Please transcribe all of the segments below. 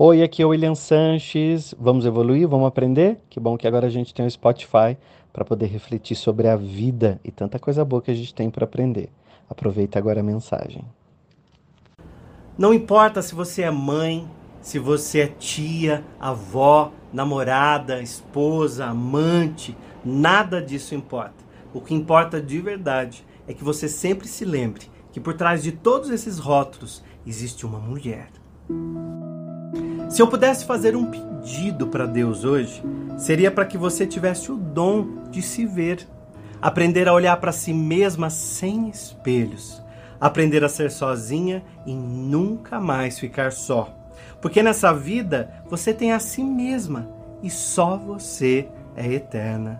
Oi, aqui é o William Sanches. Vamos evoluir? Vamos aprender? Que bom que agora a gente tem o Spotify para poder refletir sobre a vida e tanta coisa boa que a gente tem para aprender. Aproveita agora a mensagem. Não importa se você é mãe, se você é tia, avó, namorada, esposa, amante, nada disso importa. O que importa de verdade é que você sempre se lembre que por trás de todos esses rótulos existe uma mulher. Se eu pudesse fazer um pedido para Deus hoje, seria para que você tivesse o dom de se ver, aprender a olhar para si mesma sem espelhos, aprender a ser sozinha e nunca mais ficar só. Porque nessa vida você tem a si mesma e só você é eterna.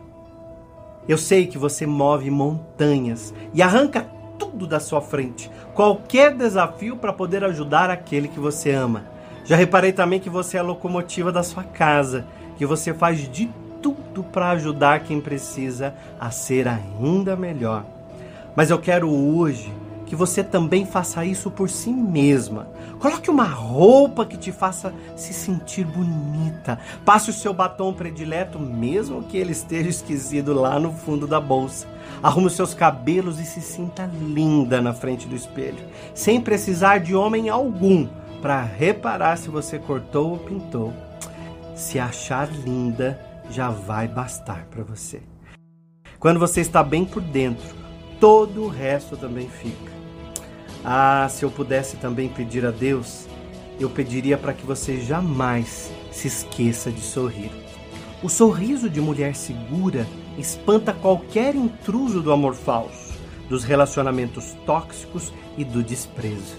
Eu sei que você move montanhas e arranca tudo da sua frente, qualquer desafio para poder ajudar aquele que você ama. Já reparei também que você é a locomotiva da sua casa, que você faz de tudo para ajudar quem precisa a ser ainda melhor. Mas eu quero hoje que você também faça isso por si mesma. Coloque uma roupa que te faça se sentir bonita. Passe o seu batom predileto, mesmo que ele esteja esquecido lá no fundo da bolsa. Arrume os seus cabelos e se sinta linda na frente do espelho, sem precisar de homem algum para reparar se você cortou ou pintou. Se achar linda, já vai bastar para você. Quando você está bem por dentro, todo o resto também fica. Ah, se eu pudesse também pedir a Deus, eu pediria para que você jamais se esqueça de sorrir. O sorriso de mulher segura espanta qualquer intruso do amor falso, dos relacionamentos tóxicos e do desprezo.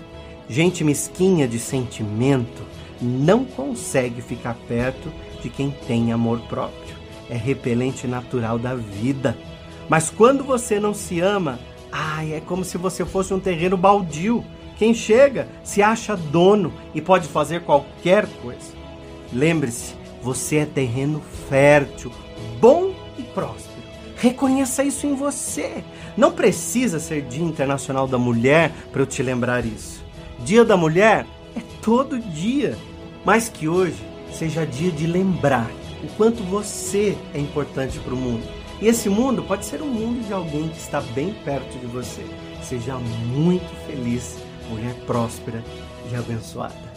Gente mesquinha de sentimento não consegue ficar perto de quem tem amor próprio. É repelente natural da vida. Mas quando você não se ama, ai, é como se você fosse um terreno baldio. Quem chega se acha dono e pode fazer qualquer coisa. Lembre-se, você é terreno fértil, bom e próspero. Reconheça isso em você. Não precisa ser Dia Internacional da Mulher para eu te lembrar isso. Dia da Mulher é todo dia, mas que hoje seja dia de lembrar o quanto você é importante para o mundo. E esse mundo pode ser o mundo de alguém que está bem perto de você. Seja muito feliz, mulher próspera e abençoada.